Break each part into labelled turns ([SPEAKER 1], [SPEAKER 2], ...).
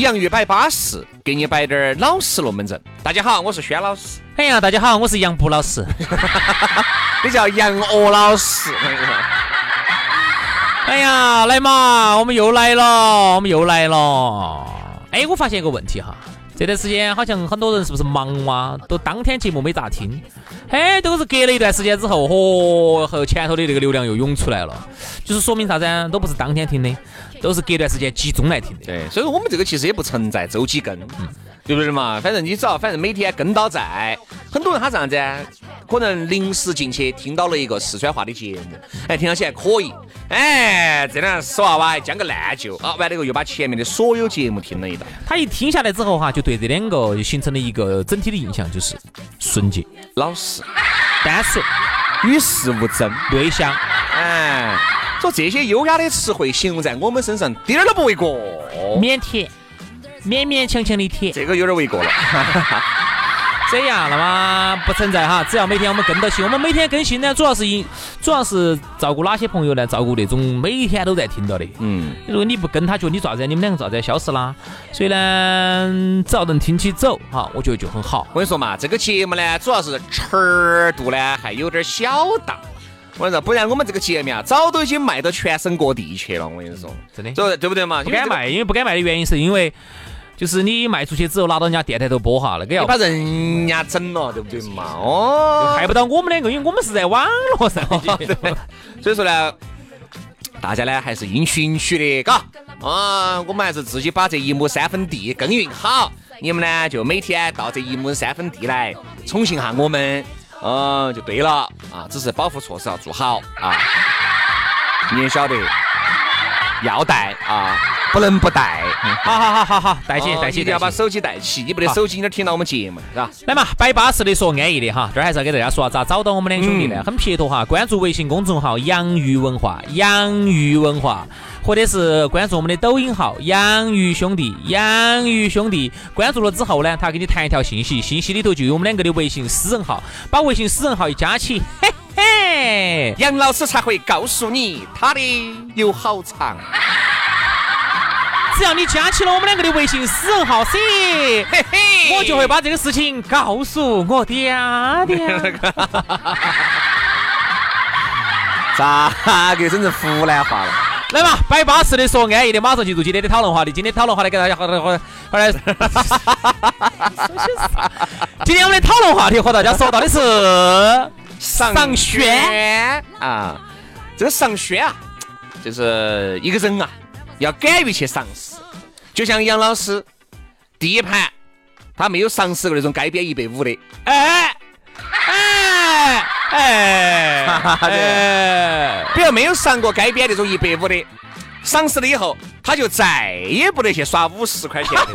[SPEAKER 1] 洋芋摆巴适，给你摆点儿老实龙门阵。大家好，我是轩老师。
[SPEAKER 2] 哎呀，大家好，我是杨布老师。
[SPEAKER 1] 你叫杨鹅老师。
[SPEAKER 2] 哎呀，来嘛，我们又来了，我们又来了。哎，我发现一个问题哈，这段时间好像很多人是不是忙哇？都当天节目没咋听，哎，都是隔了一段时间之后，嚯，和前头的那个流量又涌出来了，就是说明啥子？都不是当天听的。都是隔段时间集中来听的，
[SPEAKER 1] 对，所以说我们这个其实也不存在周几更，对不对嘛？反正你只要反正每天跟到在，很多人他这样子，可能临时进去听到了一个四川话的节目，哎，听到起还可以，哎，这两死娃娃还将个烂就啊，完了以后又把前面的所有节目听了一道，
[SPEAKER 2] 他一听下来之后哈，就对这两个就形成了一个整体的印象，就是纯洁、
[SPEAKER 1] 老实、
[SPEAKER 2] 单纯、
[SPEAKER 1] 与世无争、
[SPEAKER 2] 内向，
[SPEAKER 1] 哎。说这些优雅的词汇形容在我们身上，点儿都不为过。
[SPEAKER 2] 腼腆，勉勉强强的甜，
[SPEAKER 1] 这个有点为过了。
[SPEAKER 2] 这样，那么不存在哈。只要每天我们跟到起，我们每天更新呢，主要是因，主要是照顾哪些朋友呢？照顾那种每天都在听到的。嗯。如果你不跟他，觉得你咋子？你们两个咋子消失啦？所以呢，只要能听起走哈，我觉得就很好。
[SPEAKER 1] 我跟你说嘛，这个节目呢，主要是尺度呢还有点小大。我跟你说，不然我们这个节目啊，早都已经卖到全省各地去了。我跟你说，
[SPEAKER 2] 真的，
[SPEAKER 1] 对对不对嘛？
[SPEAKER 2] 不敢卖，因为不敢卖的原因是因为，就是你卖出去之后拿到人家电台头播哈，那个要
[SPEAKER 1] 把人家整了，对不对嘛？哦，
[SPEAKER 2] 害不到我们两个，因为我们是在网络上。
[SPEAKER 1] 所以说呢，大家呢还是应循序的，嘎啊，我们还是自己把这一亩三分地耕耘好。你们呢就每天到这一亩三分地来宠幸下我们。嗯，就对了啊，只是保护措施要做好啊。你也晓得，要带啊，不能不带。
[SPEAKER 2] 好好好好好，带起带起，
[SPEAKER 1] 一定要把手机带起。你不得手机，你听到我们节目是吧？
[SPEAKER 2] 来嘛，摆巴适的说安逸的哈。这儿还是要给大家说咋找到我们两兄弟呢？很撇脱哈，关注微信公众号“洋芋文化”，洋芋文化。或者是关注我们的抖音号“养鱼兄弟”，养鱼兄弟关注了之后呢，他给你弹一条信息，信息里头就有我们两个的微信私人号，把微信私人号一加起，嘿嘿，
[SPEAKER 1] 杨老师才会告诉你他的有好长。
[SPEAKER 2] 只要你加起了我们两个的微信私人号，嘿嘿，我就会把这个事情告诉我爹爹。
[SPEAKER 1] 咋个整成湖南话了？
[SPEAKER 2] 来嘛，摆巴适的说安逸的，马上进入今天的讨论话题。今天讨论话题给大家好，好，好，好来。今天我们的讨论话题和大家说到的是
[SPEAKER 1] 上轩啊，这个上轩啊，就是一个人啊，要敢于去尝试。就像杨老师第一盘，他没有尝试过那种街边一百五的，哎哎。哎，哎，比如没有上过街边那种一百五的，尝试了以后，他就再也不得去耍五十块钱的。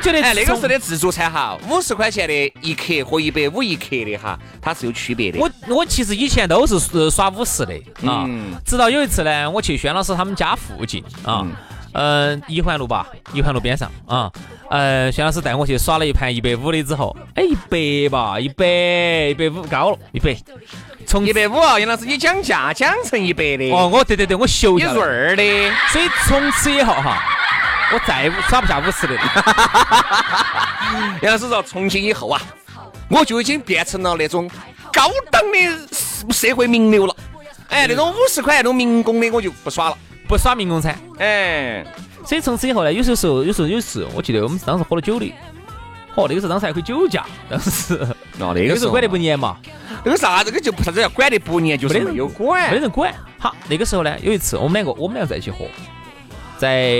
[SPEAKER 2] 我觉得
[SPEAKER 1] 哎，那个时候的自助餐哈，五十块钱的一克和一百五一克的哈，它是有区别的。
[SPEAKER 2] 我我其实以前都是耍五十的啊，直到有一次呢，我去轩老师他们家附近啊。嗯，一环路吧，一环路边上啊。呃，薛老师带我去耍了一盘一百五的之后，哎，一百吧，一百，一百五高了，一百。
[SPEAKER 1] 从一百五啊，杨老师，你讲价讲成一百的。
[SPEAKER 2] 哦，我对对对，我秀
[SPEAKER 1] 一润儿的。
[SPEAKER 2] 所以从此以后哈，我再耍不下五十的。
[SPEAKER 1] 杨老师说，从今以后啊，我就已经变成了那种高档的社会名流了。哎，那种五十块那种民工的我就不耍了。
[SPEAKER 2] 不耍民工餐。
[SPEAKER 1] 哎，
[SPEAKER 2] 所以从此以后呢，有些时候，有时候有时，我记得我们当时喝了酒的，嚯，那个时候当时还可以酒驾，当时
[SPEAKER 1] 哦，那
[SPEAKER 2] 那
[SPEAKER 1] 个时候
[SPEAKER 2] 个时候管得不严嘛，
[SPEAKER 1] 那个啥，这个就不啥子叫管得不严，就是没有
[SPEAKER 2] 没。人管。好，那个时候呢，有一次我们两个，我们两个在一起喝，在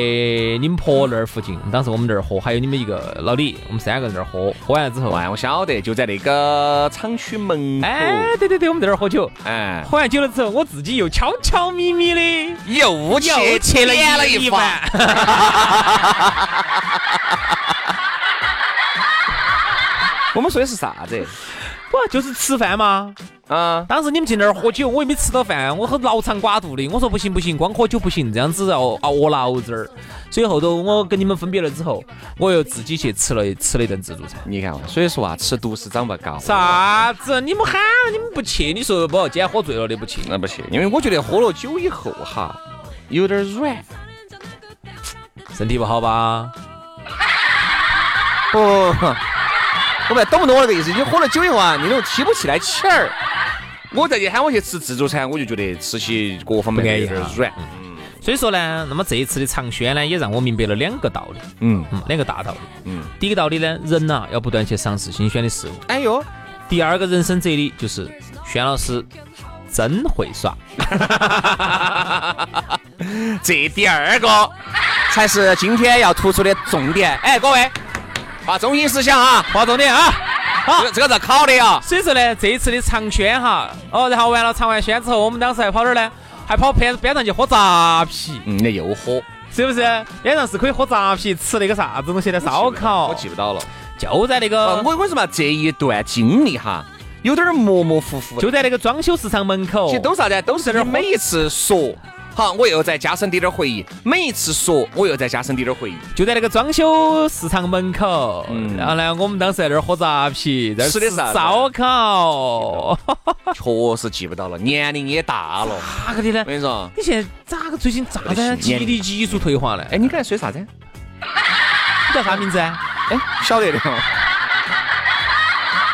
[SPEAKER 2] 你们婆那儿附近，当时我们那儿喝，还有你们一个老李，我们三个人那儿喝，喝完了之后，
[SPEAKER 1] 哎，我晓得，就在那个厂区门口。
[SPEAKER 2] 哎，对对对，我们在那儿喝酒，
[SPEAKER 1] 哎，
[SPEAKER 2] 喝完酒了之后，我自己又悄悄咪咪的
[SPEAKER 1] 又去
[SPEAKER 2] 切了
[SPEAKER 1] 点了一
[SPEAKER 2] 碗
[SPEAKER 1] 碗。我们说的是啥子？
[SPEAKER 2] 不就是吃饭吗？
[SPEAKER 1] 啊，
[SPEAKER 2] 当时你们进那儿喝酒，我又没吃到饭，我很牢肠寡肚的。我说不行不行，光喝酒不行，这样子要熬饿脑子儿。所以后头我跟你们分别了之后，我又自己去吃了吃了一顿自助餐。
[SPEAKER 1] 你看嘛，所以说啊，吃独食长不高。
[SPEAKER 2] 啥子？你们喊了你们不去？你说不？今天喝醉了的不去？
[SPEAKER 1] 那不去，因为我觉得喝了酒以后哈，有点软。
[SPEAKER 2] 身体不好吧？
[SPEAKER 1] 不，我们懂不懂我那个意思？你喝了酒以后啊，那种提不起来气儿。我再去喊我去吃自助餐，我就觉得吃起各方面有点软。
[SPEAKER 2] 所以说呢，那么这一次的尝鲜呢，也让我明白了两个道理，
[SPEAKER 1] 嗯
[SPEAKER 2] 嗯，两个大道理。
[SPEAKER 1] 嗯，
[SPEAKER 2] 第一个道理呢，人呐、要不断去尝试新鲜的事物。
[SPEAKER 1] 哎呦，
[SPEAKER 2] 第二个人生哲理就是，轩老师真会耍。
[SPEAKER 1] 这第二个才是今天要突出的重点。哎，各位，把中心思想啊，
[SPEAKER 2] 划重点啊！
[SPEAKER 1] 这个这个咋考的啊。
[SPEAKER 2] 所以说呢，这一次的尝鲜哈，哦，然后完了尝完鲜之后，我们当时还跑哪儿呢？还跑边边上去喝扎啤，
[SPEAKER 1] 嗯，那又喝，
[SPEAKER 2] 是不是？边上是可以喝扎啤，吃那个啥子东西的烧烤
[SPEAKER 1] 我，记不到了。
[SPEAKER 2] 就在那
[SPEAKER 1] 呃，
[SPEAKER 2] 个
[SPEAKER 1] 我为什么这一段经历哈，有点模模糊糊。
[SPEAKER 2] 就在那个装修市场门口
[SPEAKER 1] 其实，都啥子？都是你每一次说，好，我又再加深点点回忆；每一次说，我又再加深点点回忆。
[SPEAKER 2] 就在那个装修市场门口。
[SPEAKER 1] 嗯
[SPEAKER 2] 然后呢，我们当时在那儿喝扎啤，在
[SPEAKER 1] 吃的啥
[SPEAKER 2] 烧烤。
[SPEAKER 1] 确实记不到了，年龄也大了。
[SPEAKER 2] 咋个的呢
[SPEAKER 1] 我？跟你说，
[SPEAKER 2] 你现在咋个最近咋个
[SPEAKER 1] 年
[SPEAKER 2] 记忆力急速退化呢？
[SPEAKER 1] 哎，你刚才说啥子？
[SPEAKER 2] 你叫啥名字啊？
[SPEAKER 1] 哎，晓得的。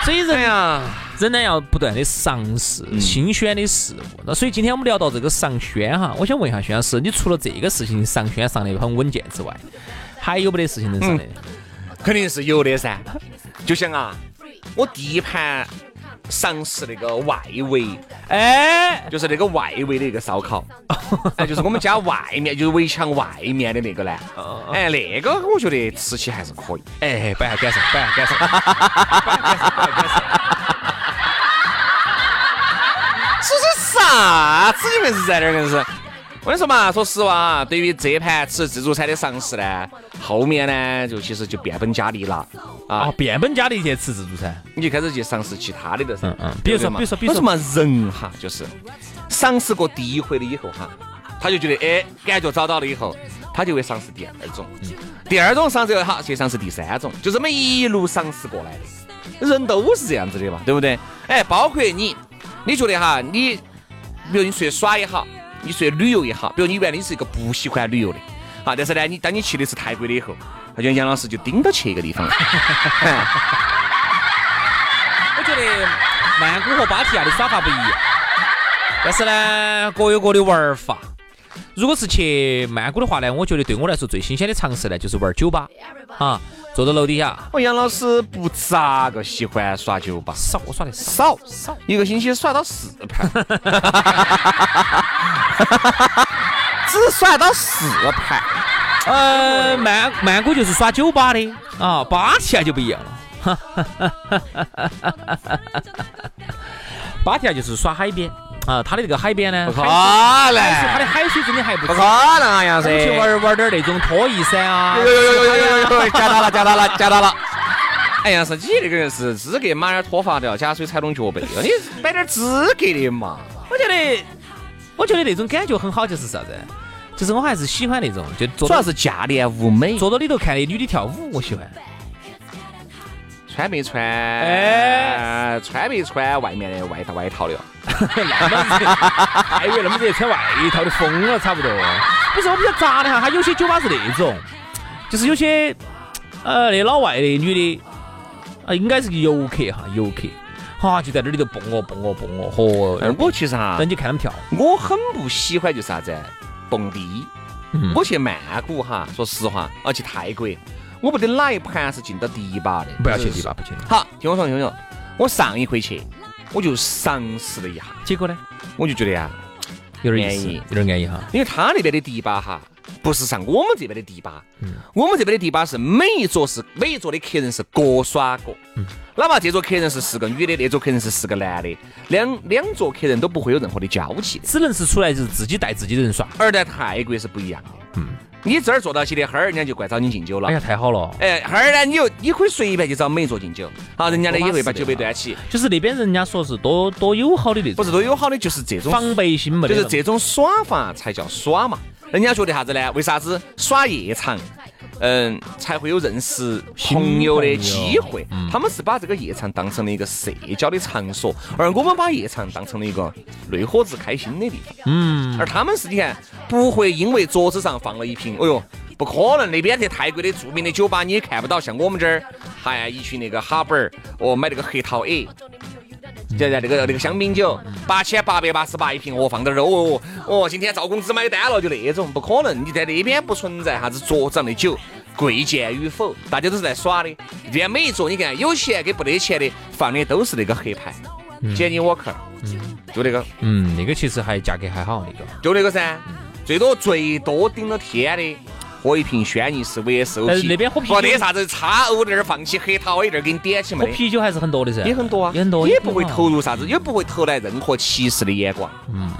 [SPEAKER 2] 所以人
[SPEAKER 1] 哎呀，
[SPEAKER 2] 人呢要不断的尝试新鲜的事物。那所以今天我们聊到这个上轩哈，我想问一下轩老师，你除了这个事情上轩上的很稳健之外，还有没得事情能上的？
[SPEAKER 1] 肯定是有的噻。就像啊，我第一盘尝试那个外围，
[SPEAKER 2] 哎，
[SPEAKER 1] 就是那个外围的一个烧烤，哎，就是我们家外面，就是围墙外面的那个呢。哎，那个我觉得吃起还是可以。
[SPEAKER 2] 哎，摆下感受，摆下感受，摆下感受，摆下感受。
[SPEAKER 1] 是啥子？你们是在那儿硬是？我跟你说嘛，说实话啊，对于这盘吃自助餐的尝试呢，后面呢就其实就变本加厉了啊
[SPEAKER 2] 啊，，变本加厉去吃自助餐。
[SPEAKER 1] 你就开始去尝试其他的了噻。
[SPEAKER 2] 嗯嗯比如说
[SPEAKER 1] 嘛
[SPEAKER 2] 比如说比如说
[SPEAKER 1] 嘛，人哈就是尝试过第一回了以后哈，他就觉得哎感觉找到了以后，他就会尝试第二种，
[SPEAKER 2] 嗯
[SPEAKER 1] 第二种尝试以后好去尝试第三种，就这么一路尝试过来的。人都是这样子的嘛，对不对？哎，包括你，你觉得哈，你比如你出去耍也好，你出去旅游也好，比如你原来你是一个不喜欢旅游的，啊，但是呢，你当你去的是泰国的以后，好像杨老师就盯到去一个地方了。
[SPEAKER 2] 我觉得曼谷和芭提雅的耍法不一样，但是呢，各有各的玩法。如果是去曼谷的话呢，我觉得对我来说最新鲜的尝试呢，就是玩酒吧。啊，坐到楼底下，
[SPEAKER 1] 我杨老师不咋个喜欢耍酒吧，
[SPEAKER 2] 少我耍的少。
[SPEAKER 1] 少。
[SPEAKER 2] 少。
[SPEAKER 1] 一个星期耍到四盘，只耍到四盘。
[SPEAKER 2] 呃，曼曼谷就是耍酒吧的。啊，芭提雅就不一样了。芭提雅就是耍海边啊，它的这个海边呢，
[SPEAKER 1] 不可
[SPEAKER 2] 海
[SPEAKER 1] 能
[SPEAKER 2] 海水它的海水真的还不
[SPEAKER 1] 不可
[SPEAKER 2] 错。
[SPEAKER 1] 能啊，杨老师！
[SPEAKER 2] 我们去玩玩点那种拖衣伞啊，
[SPEAKER 1] 有有有有有有有，夹到了，夹到了，夹到了。哎呀，是你这个人是资格马点脱发的，假水踩拢脚背，你摆点资格的嘛。
[SPEAKER 2] 我觉得，我觉得那种感觉很好，就是啥子？就是我还是喜欢那种，就
[SPEAKER 1] 主要是价廉物美，
[SPEAKER 2] 坐到里头看那女的跳舞，我喜欢。
[SPEAKER 1] 穿没穿？
[SPEAKER 2] 哎
[SPEAKER 1] 穿没穿外面的外套外套的？
[SPEAKER 2] 那么热，太热，那么热，穿外套的疯了，差不多。不是我比较杂的哈，他有些酒吧是那种，就是有些呃那老外的女的，啊应该是个游客哈，游客。哈，就在那里头蹦哦蹦哦蹦哦，嚯！
[SPEAKER 1] 而我其实哈，
[SPEAKER 2] 等你看他们跳，
[SPEAKER 1] 我很不喜欢就是啥子蹦迪。
[SPEAKER 2] 嗯
[SPEAKER 1] 我去曼谷哈，说实话，啊去泰国，我不得哪一盘是进到迪吧的，
[SPEAKER 2] 不要去迪吧，不去。
[SPEAKER 1] 好，听我说，听我说，我上一回去，我就尝试了一下，
[SPEAKER 2] 结果呢，
[SPEAKER 1] 我就觉得呀，
[SPEAKER 2] 有点
[SPEAKER 1] 安逸
[SPEAKER 2] 有点安逸哈。
[SPEAKER 1] 因为他那边的迪吧哈，不是上我们这边的迪吧，我们这边的迪吧是每一桌是每一桌的客人是各耍各，嗯。哪怕这桌客人是四个女的，那桌客人是四个男的，两两桌客人都不会有任何的交集的。
[SPEAKER 2] 只能是出来就是自己带自己的人耍。
[SPEAKER 1] 而在泰国是不一样的，嗯，你这儿坐到起的，哈儿人家就怪找你敬酒了
[SPEAKER 2] 哎。呀，太好了！
[SPEAKER 1] 哎，哈儿呢，你又你可以随便去找每一桌敬酒，好，人家呢也会把酒杯端起，
[SPEAKER 2] 就是那边人家说是多多友好的那种，
[SPEAKER 1] 不是多友好的，就是这种
[SPEAKER 2] 防备心没得。
[SPEAKER 1] 就是这种耍法才叫耍嘛。人家觉得啥子呢？为啥子耍夜场，嗯，才会有认识朋友的机会？他们是把这个夜场当成了一个社交的场所，而我们把夜场当成了一个内伙子开心的地方。
[SPEAKER 2] 嗯，
[SPEAKER 1] 而他们是你看，不会因为桌子上放了一瓶，哎呦。不可能，那边在泰国的著名的酒吧你也看不到，像我们这儿，还一群那个哈本儿，哦，买那个黑桃 A，现在那个那个香槟酒八千八百八十八一瓶，哦，放到这儿，哦哦，今天赵公子买单了，就那种，不可能，你在那边不存在啥子桌子上的酒贵贱与否，大家都是在耍的。这边每一桌你看，有钱跟不得钱的放的都是那个黑牌，杰尼沃克，就那个，
[SPEAKER 2] 嗯，那个其实还价格还好，那个
[SPEAKER 1] 就那个噻，最多最多顶了天的。喝一瓶轩尼诗 VSOP，
[SPEAKER 2] 但是那边喝啤酒
[SPEAKER 1] 不得啥子叉 O 那儿放起黑桃 A 那儿给你点起没得？
[SPEAKER 2] 喝啤酒还是很多的噻，
[SPEAKER 1] 也很多啊，
[SPEAKER 2] 也很多，
[SPEAKER 1] 也不会投入啥子，也不会投来任何歧视的眼光。嗯，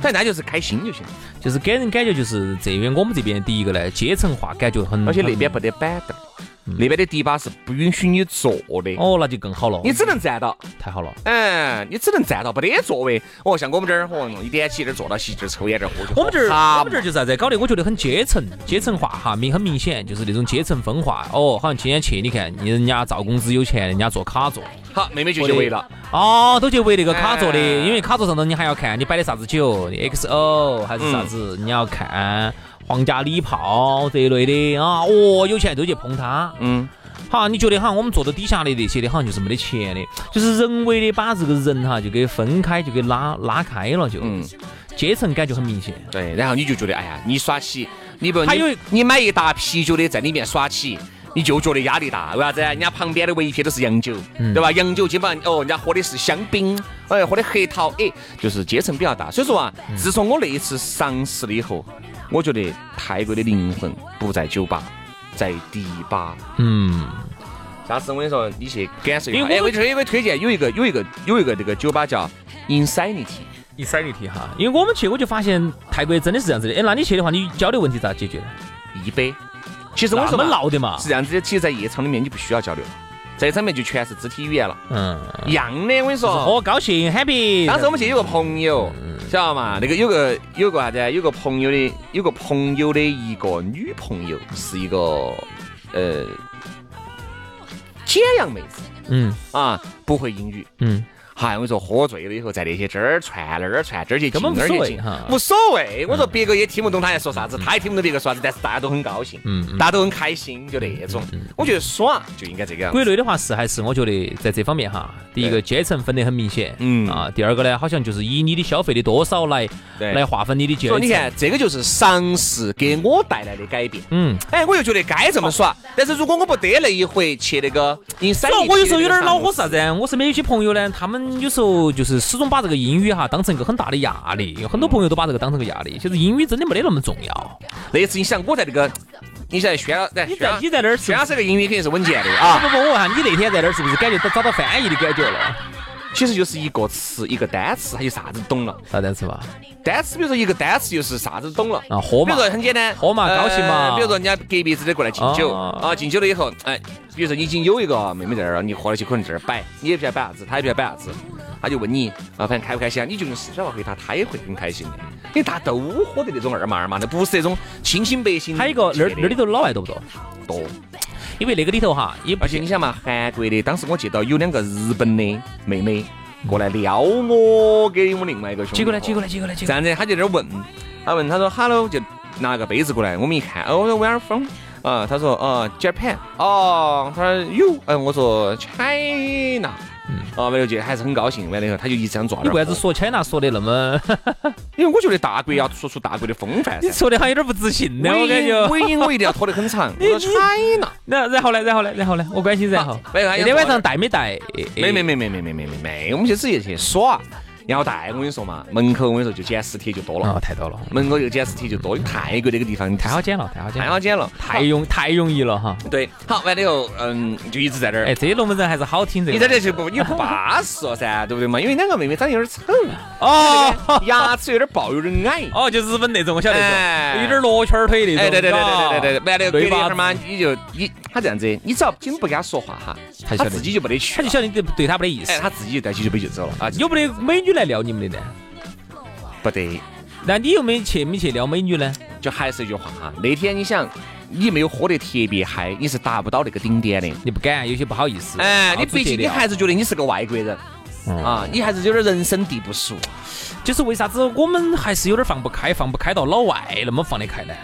[SPEAKER 1] 反正那就是开心就行，
[SPEAKER 2] 就是给人感觉就是这边我们这边第一个呢，阶层化感觉很，
[SPEAKER 1] 而且那边不得板凳儿，那边的迪吧是不允许你坐的，
[SPEAKER 2] 哦，那就更好了，
[SPEAKER 1] 你只能站到。
[SPEAKER 2] 太好了。
[SPEAKER 1] 嗯，你只能站到，不得座位。哦，像我们这儿，哦，一点起这儿坐到席，这儿抽烟，这儿喝酒。
[SPEAKER 2] 我们这儿，我们这儿就是啥子？搞的我觉得很阶层，阶层化哈，明很明显，就是那种阶层分化。哦，好像今天去，你看人家赵公子有钱，人家坐卡座，
[SPEAKER 1] 好，妹妹就去围了。
[SPEAKER 2] 哦，都去围那个卡座的，
[SPEAKER 1] 哎
[SPEAKER 2] 因为卡座上头你还要看你摆的啥子酒，XO 还是啥子，你要看皇家礼炮这一类的啊。哦，有钱都去捧他。
[SPEAKER 1] 嗯，
[SPEAKER 2] 好，你觉得好像我们坐到底下的那些的，好像就是没得钱的，就是人为的把这个人哈就给分开，就给拉拉开了，就
[SPEAKER 1] 嗯
[SPEAKER 2] 阶层感觉很明显。
[SPEAKER 1] 对，然后你就觉得，哎呀，你耍起，你不，
[SPEAKER 2] 还有
[SPEAKER 1] 你你买一打啤酒的在里面耍起。你就觉得压力大，为啥子？人家旁边的围一片都是洋酒，对吧？洋酒基本上哦，人家喝的是香槟，哎，喝的黑桃，哎，就是阶层比较大。所以说啊，自从我那一次尝试了以后，我觉得泰国的灵魂不在酒吧，在迪吧。
[SPEAKER 2] 嗯，
[SPEAKER 1] 下次我跟你说，你去感受一下。
[SPEAKER 2] 因为我
[SPEAKER 1] 哎，我这有个推荐，有一个有一个有一个这个酒吧叫
[SPEAKER 2] Insanity，Insanity 哈，因为我们去我就发现泰国真的是这样子的。哎，那你去的话，你交流问题咋解决呢？
[SPEAKER 1] 一杯。其实我说嘛
[SPEAKER 2] 闹的嘛
[SPEAKER 1] 是。这样子的，其实，在夜场里面你不需要交流，在上面就全是肢体语言了，
[SPEAKER 2] 嗯，
[SPEAKER 1] 一样的。我跟你说，
[SPEAKER 2] 哦，高兴，happy。
[SPEAKER 1] 当时我们去有个朋友，晓得嘛？那个有个有个啥子啊？有个朋友的有个朋友的一个女朋友是一个呃简阳妹子
[SPEAKER 2] 嗯
[SPEAKER 1] 啊，不会英语。
[SPEAKER 2] 嗯，
[SPEAKER 1] 嗨，我跟你说，喝醉了以后，在那些这儿串那儿串，这儿去进那儿去进无所谓。我说别个也听不懂他在说啥子，他也听不懂别个说啥子，但是大家都很高兴，
[SPEAKER 2] 嗯嗯
[SPEAKER 1] 大家都很开心，就那种。我觉得耍就应该这个样。
[SPEAKER 2] 国内的话是还是我觉得在这方面哈，第一个阶层分得很明显，
[SPEAKER 1] 嗯
[SPEAKER 2] 啊，第二个呢，好像就是以你的消费的多少来来划分你的阶层。
[SPEAKER 1] 你看，这个就是尝试给我带来的改变。
[SPEAKER 2] 嗯，
[SPEAKER 1] 哎，我又觉得该这么耍。但是如果我不得那一回去那个
[SPEAKER 2] 主要我有时候有点恼火啥子？我身边有些朋友呢，他们有时候就是始终把这个英语哈当成一个很大的压力，有很多朋友都把这个当成个压力。其实英语真的没得那么重要。
[SPEAKER 1] 那次你想，我在那个，你想轩老，
[SPEAKER 2] 你在你在那儿是
[SPEAKER 1] 轩老师这个英语肯定是稳健的
[SPEAKER 2] 啊
[SPEAKER 1] 啊。
[SPEAKER 2] 不不，我问下你那天在那儿是不是感觉到找到翻译的感觉了？
[SPEAKER 1] 其实就是一个词一个单词，还有啥子懂了。
[SPEAKER 2] 啥单词嘛？
[SPEAKER 1] 单词，比如说一个单词就是啥子懂了。
[SPEAKER 2] 啊，喝嘛
[SPEAKER 1] 比如，说很简单，
[SPEAKER 2] 喝嘛
[SPEAKER 1] 呃
[SPEAKER 2] 高兴嘛
[SPEAKER 1] 比如说人家隔壁子的过来敬酒
[SPEAKER 2] 哦
[SPEAKER 1] 啊，敬酒了以后，哎，比如说你已经有一个妹妹在那儿了，你喝了就可能在这儿摆，你也不晓得摆啥子，他也不晓得摆啥子，他就问你啊，反正开不开心啊？你就用四川话回答，他也会很开心的，因为大家都喝的那种二麻二麻的，不是那种清新百姓。
[SPEAKER 2] 还有一个那儿那里头老外多不多？
[SPEAKER 1] 多，
[SPEAKER 2] 因为那个里头哈，也不
[SPEAKER 1] 而且你想嘛，韩国的，当时我记到有两个日本的妹妹过来撩我，给我们另外一个兄弟。
[SPEAKER 2] 结果呢？结果呢？结果呢？结果
[SPEAKER 1] 这样子，他就在那儿问，他问他说 “hello”，就拿个杯子过来，我们一看，哦，我说 where are from？啊，他说啊，Japan。哦，他说 “you”，嗯，我说 “China”。哦，完了就还是很高兴，完了以后他就一直想坐那儿喝。
[SPEAKER 2] 你为啥子说 China 说的那么？
[SPEAKER 1] 因为我觉得大国要说出大国的风范。
[SPEAKER 2] 你说的好像有点不自信呢，我感觉。
[SPEAKER 1] 尾音我一定要拖得很长。你说 China，
[SPEAKER 2] 那然后呢？然后呢？然后呢？我关心然后。
[SPEAKER 1] 没有
[SPEAKER 2] 那天晚上带没带？
[SPEAKER 1] 没没没没没没没没没，我们就直接去耍。要带我跟你说嘛，门口我跟你说就捡尸体就多了，
[SPEAKER 2] 哦，太多了。
[SPEAKER 1] 门口就捡尸体就多。泰国那个地方
[SPEAKER 2] 太好捡了，太好捡，
[SPEAKER 1] 太好捡了，
[SPEAKER 2] 太容太容易了哈。
[SPEAKER 1] 对，好完了以后，嗯，就一直在这儿。
[SPEAKER 2] 哎，这龙门阵还是好听。
[SPEAKER 1] 你在这就不你不巴适了噻，对不对嘛？因为两个妹妹长得有点丑，
[SPEAKER 2] 哦，
[SPEAKER 1] 牙齿有点龅，有点矮。
[SPEAKER 2] 哦，就日本那种，我晓得有点罗圈腿那种。
[SPEAKER 1] 哎，对对对对对对对。完了隔一会儿嘛，你就你他这样子，你只要紧不跟他说话哈，他自己就没得去，
[SPEAKER 2] 他就晓得你对对他没得意思。
[SPEAKER 1] 哎，他自己就带起酒杯就走了啊。
[SPEAKER 2] 有没得美女来撩你们的呢？
[SPEAKER 1] 不得。
[SPEAKER 2] 那你又没去没去撩美女呢？
[SPEAKER 1] 就还是一句话哈，那天你想，你没有喝得特别嗨，你是达不到那个顶点的。
[SPEAKER 2] 你不敢，有些不好意思。
[SPEAKER 1] 哎，你毕竟你还是觉得你是个外国人啊，你还是有点人生地不熟。
[SPEAKER 2] 就是为啥子我们还是有点放不开，放不开到老外那么放得开呢？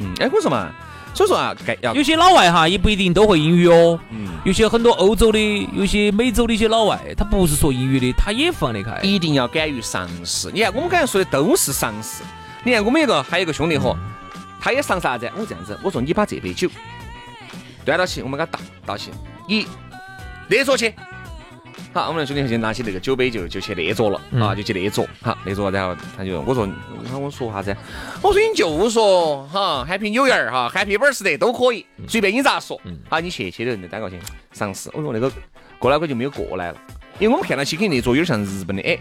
[SPEAKER 1] 嗯，哎，我说嘛。所以说啊，该要
[SPEAKER 2] 有些老外哈也不一定都会英语哦。嗯。有些很多欧洲的、有些美洲的一些老外，他不是说英语的，他也放得开。
[SPEAKER 1] 一定要敢于尝试。你看，我们刚才说的都是尝试。你看，我们一个还有一个兄弟伙，他也尝啥子？我这样子，我说你把这杯酒端到起，我们给他倒倒起，你勒着去。好，我们的兄弟就拿起那个酒杯就就去那桌了啊，就去那桌。好，那桌，然后他就我说，你看我说啥子？我说你就说哈，Happy New Year 哈，Happy Birthday 都可以，随便你咋说。好，你去去的人就单高兴尝试。我说那个过来我就没有过来了，因为我们看到起肯定做有点像日本的哎。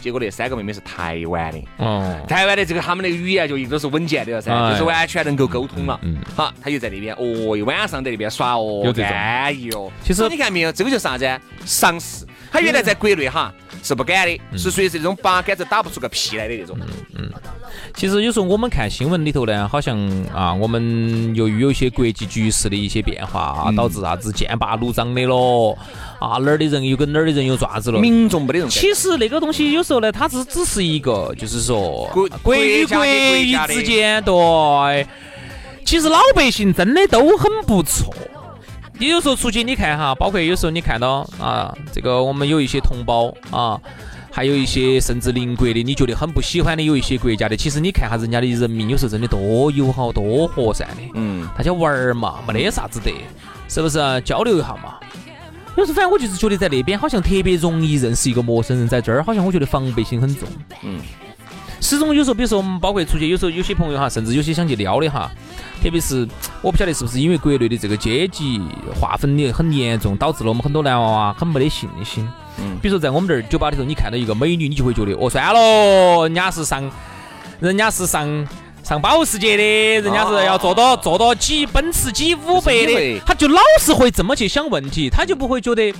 [SPEAKER 1] 结果那三个妹妹是台湾的，哦，台湾的这个他们那个语言就一直都是稳健的了噻，就是完全能够沟通了。嗯，好，他就在那边，哦，一晚上在那边耍哦，安逸哦。其实你看没有，这个就是啥子？赏识。他原来在国内哈是不敢的，是属于是那种八竿子打不出个屁来的那种。嗯
[SPEAKER 2] 嗯。其实有时候我们看新闻里头呢，好像啊，我们由于有一些国际局势的一些变化啊，导致啥子剑拔弩张的咯，啊哪儿的人又跟哪儿的人又爪子了，
[SPEAKER 1] 民众没得人。
[SPEAKER 2] 其实那个东西有时候呢，它只只是一个，就是说国国与国之间对。其实老百姓真的都很不错。你有时候出去你看哈，包括有时候你看到啊，这个我们有一些同胞啊。还有一些甚至邻国的，你觉得很不喜欢的，有一些国家的，其实你看下人家的人民，有时候真的多友好、多和善的。嗯，大家玩儿嘛，没得啥子的，是不是？交流一下嘛。有时候反正我就是觉得在那边好像特别容易认识一个陌生人，在这儿好像我觉得防备心很重。嗯。始终有时候，比如说我们包括出去，有时候有些朋友哈，甚至有些想去撩的哈，特别是我不晓得是不是因为国内的这个阶级划分的很严重，导致了我们很多男娃娃很没得信心。嗯，比如说在我们这儿酒吧里头，你看到一个美女，你就会觉得哦，算了，人家是上，人家是上上保时捷的，人家是要坐到坐到几奔驰 G 五百的，他就老是会这么去想问题，他就不会觉得，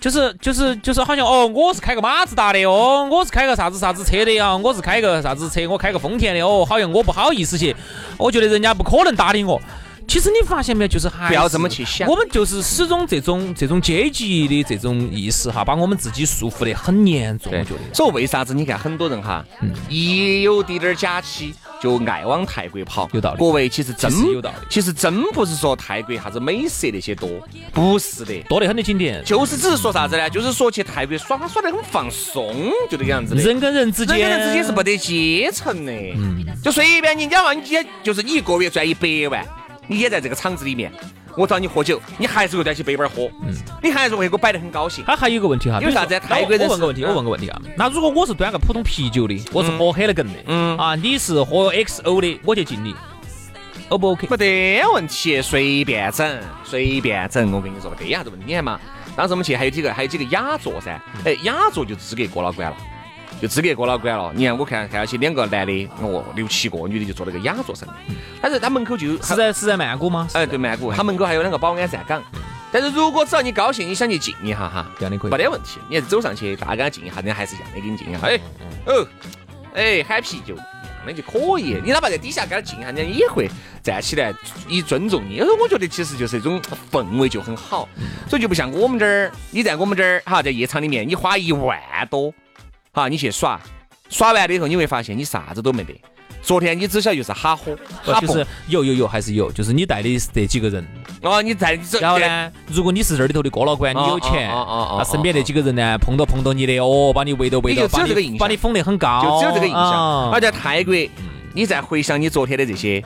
[SPEAKER 2] 就是就是就是好像哦，我是开个马自达的哦，我是开个啥子啥子车的啊，我是开个啥子车，我开个丰田的哦，好像我不好意思去，我觉得人家不可能搭理我。其实你发现没有，就是还
[SPEAKER 1] 不要这么去想。
[SPEAKER 2] 我们就是始终这种这种阶级的这种意识哈，把我们自己束缚得很严重。我觉得。
[SPEAKER 1] 所以为啥子你看很多人哈，一有滴点儿假期就爱往泰国跑。
[SPEAKER 2] 有道理。
[SPEAKER 1] 各位其实真
[SPEAKER 2] 有道理。
[SPEAKER 1] 其实真不是说泰国啥子美食那些多，不是的，
[SPEAKER 2] 多得很的景点。
[SPEAKER 1] 就是只是说啥子呢？就是说去泰国耍耍得很放松，就这个样子的。
[SPEAKER 2] 人跟人之间，
[SPEAKER 1] 人跟人之间是不得阶层的。嗯。就随便人家嘛，你就是你一个月赚一百万。你也在这个厂子里面，我找你喝酒，你还是会端起杯杯喝，嗯，你还是会给我摆得很高兴。
[SPEAKER 2] 他还有一个问题哈，
[SPEAKER 1] 为啥子？泰国人
[SPEAKER 2] 我问个问题，我问个问题啊。那如果我是端个普通啤酒的，我是喝海了根的，嗯啊，你是喝 XO 的，我就敬你，O 不 OK？
[SPEAKER 1] 没得问题，随便整，随便整。我跟你说，没得啥子问题。你看嘛，当时我们去还有几个，还有几个雅座噻，哎，雅座就资格过了关了。就资格过老关了。你看，我看看那些两个男的，哦，六七个女的就坐那个雅座上面。但是他门口就
[SPEAKER 2] 是在是在曼谷吗？
[SPEAKER 1] 哎，对，曼谷。他门口还有两个保安站岗。但是如果只要你高兴，你想去敬一下哈，
[SPEAKER 2] 这样的可以，
[SPEAKER 1] 没得问题。你还是走上去，大家敬一下，人家还是一样的给你敬一下。哎，哦，哎，喊啤酒，那就可以。你哪怕在底下给他敬一下，人家也会站起来以尊重你。我觉得其实就是一种氛围就很好，所以就不像我们这儿，你在我们这儿哈，在夜场里面，你花一万多。好，你去耍，耍完了以后你会发现你啥子都没得。昨天你只晓得就是哈喝，哈
[SPEAKER 2] 就是有有有还是有，就是你带的是这几个人。
[SPEAKER 1] 哦，你带
[SPEAKER 2] 然后呢，如果你是这里头的哥老倌，你有钱，那身边那几个人呢，碰到碰到你的，哦，把你围到围到，把你把你封得很高，
[SPEAKER 1] 就只有这个印象。而在泰国，你再回想你昨天的这些。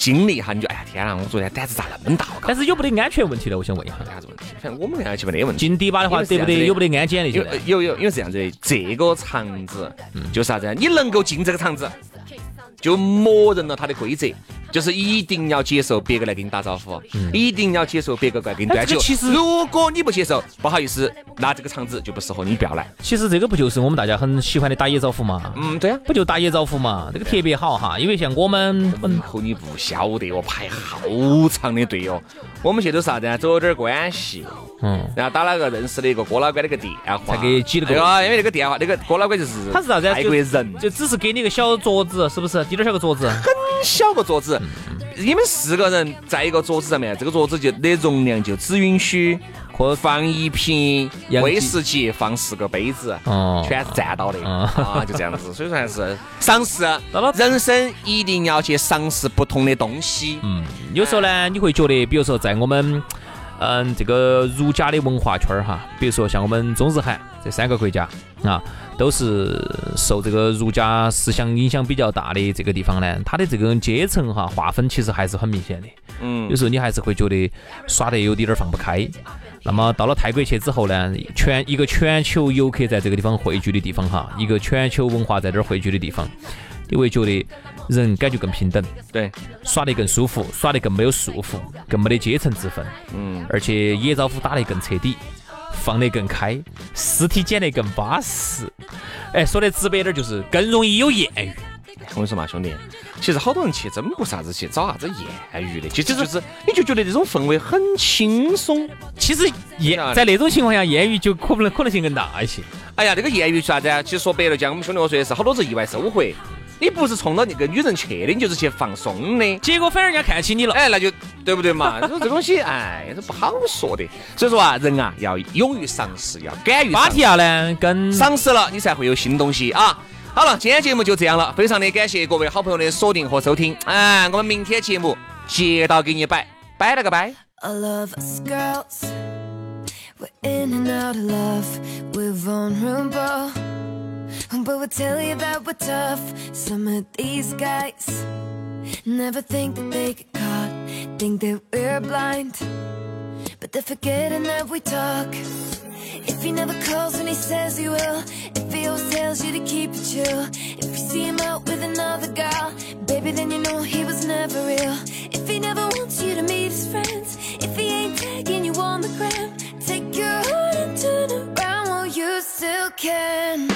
[SPEAKER 1] 经历哈，你就哎呀天哪！我昨天胆子咋那么大？
[SPEAKER 2] 但是有没得安全问题呢？我想问一下，
[SPEAKER 1] 啥子问题？反正我们安全没得问题。
[SPEAKER 2] 进迪巴的话，得不得有没得安检那些？
[SPEAKER 1] 有有，因为是这样子的，这个场子就是啥子？你能够进这个场子，就默认了它的规则。就是一定要接受别个来给你打招呼，一定要接受别个来给你端酒。
[SPEAKER 2] 其实，
[SPEAKER 1] 如果你不接受，不好意思，那这个场子就不适合你，不要来。
[SPEAKER 2] 其实这个不就是我们大家很喜欢的打野招呼嘛？
[SPEAKER 1] 嗯，对啊，
[SPEAKER 2] 不就打野招呼嘛？这个特别好哈，因为像我们
[SPEAKER 1] 和你不晓得哦，排好长的队哦。我们去都啥子啊？走点关系，嗯，然后打了个认识的一个郭老倌的个电话，
[SPEAKER 2] 才给挤了个。
[SPEAKER 1] 因为那个电话，那个郭老倌就是
[SPEAKER 2] 他是啥子？
[SPEAKER 1] 泰国人，
[SPEAKER 2] 就只是给你个小桌子，是不是？滴点小个桌子，很
[SPEAKER 1] 小个桌子。你们四个人在一个桌子上面，这个桌子就的容量就只允许放一瓶威士忌，放四个杯子，哦，全是占到的啊，就这样子。所以说还是尝试，人生一定要去尝试不同的东西。
[SPEAKER 2] 嗯，有时候呢，你会觉得，比如说在我们嗯这个儒家的文化圈儿哈，比如说像我们中日韩这三个国家啊。都是受这个儒家思想影响比较大的这个地方呢，它的这个阶层哈划分其实还是很明显的。嗯，有时候你还是会觉得耍得有点儿放不开。那么到了泰国去之后呢，全一个全球游客在这个地方汇聚的地方哈，一个全球文化在这儿汇聚的地方，你会觉得人感觉更平等，
[SPEAKER 1] 对，
[SPEAKER 2] 耍得更舒服，耍得更没有束缚，更没得阶层之分。嗯，而且野招呼打得更彻底。放得更开，尸体捡得更巴适。哎，说的直白点就是更容易有艳遇。
[SPEAKER 1] 我跟你说嘛，兄弟，其实好多人去真不啥子去找啥子艳遇的，其实就是你就觉得这种氛围很轻松。
[SPEAKER 2] 其实艳在那种情况下，艳遇就可能可能性更大一些。
[SPEAKER 1] 哎呀，这个艳遇啥子啊？其实说白了讲，我们兄弟我说的是好多是意外收获。你不是冲着那个女人去的，你就是去放松的，
[SPEAKER 2] 结果反而人家看起你了，
[SPEAKER 1] 哎，那就对不对嘛？这东西，哎，这不好说的。所以说啊，人啊要勇于尝试，要敢于。
[SPEAKER 2] 马提亚呢，跟
[SPEAKER 1] 尝试了，你才会有新东西啊。好了，今天节目就这样了，非常的感谢各位好朋友的锁定和收听。哎，我们明天节目接到给你摆，摆了个摆。But we'll tell you that we're tough. Some of these guys never think that they get caught, think that we're blind. But they're forgetting that we talk. If he never calls when he says he will, if he always tells you to keep it chill, if you see him out with another girl, baby, then you know he was never real. If he never wants you to meet his friends, if he ain't tagging you on the gram, take your heart and turn around while you still can.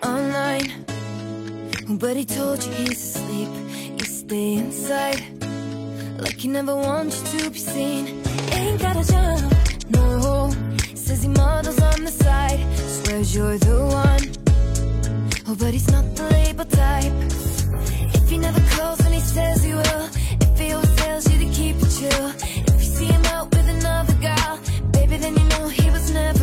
[SPEAKER 1] Online, but he told you he's asleep, you stay inside Like he never wants you to be seen. Ain't got a job, no. Says he models on the side Swears you're the one. Oh, but he's not the label type. If he never calls when he says he will If he always tells you to keep it chill. If you see him out with another girl Baby, then you know he was never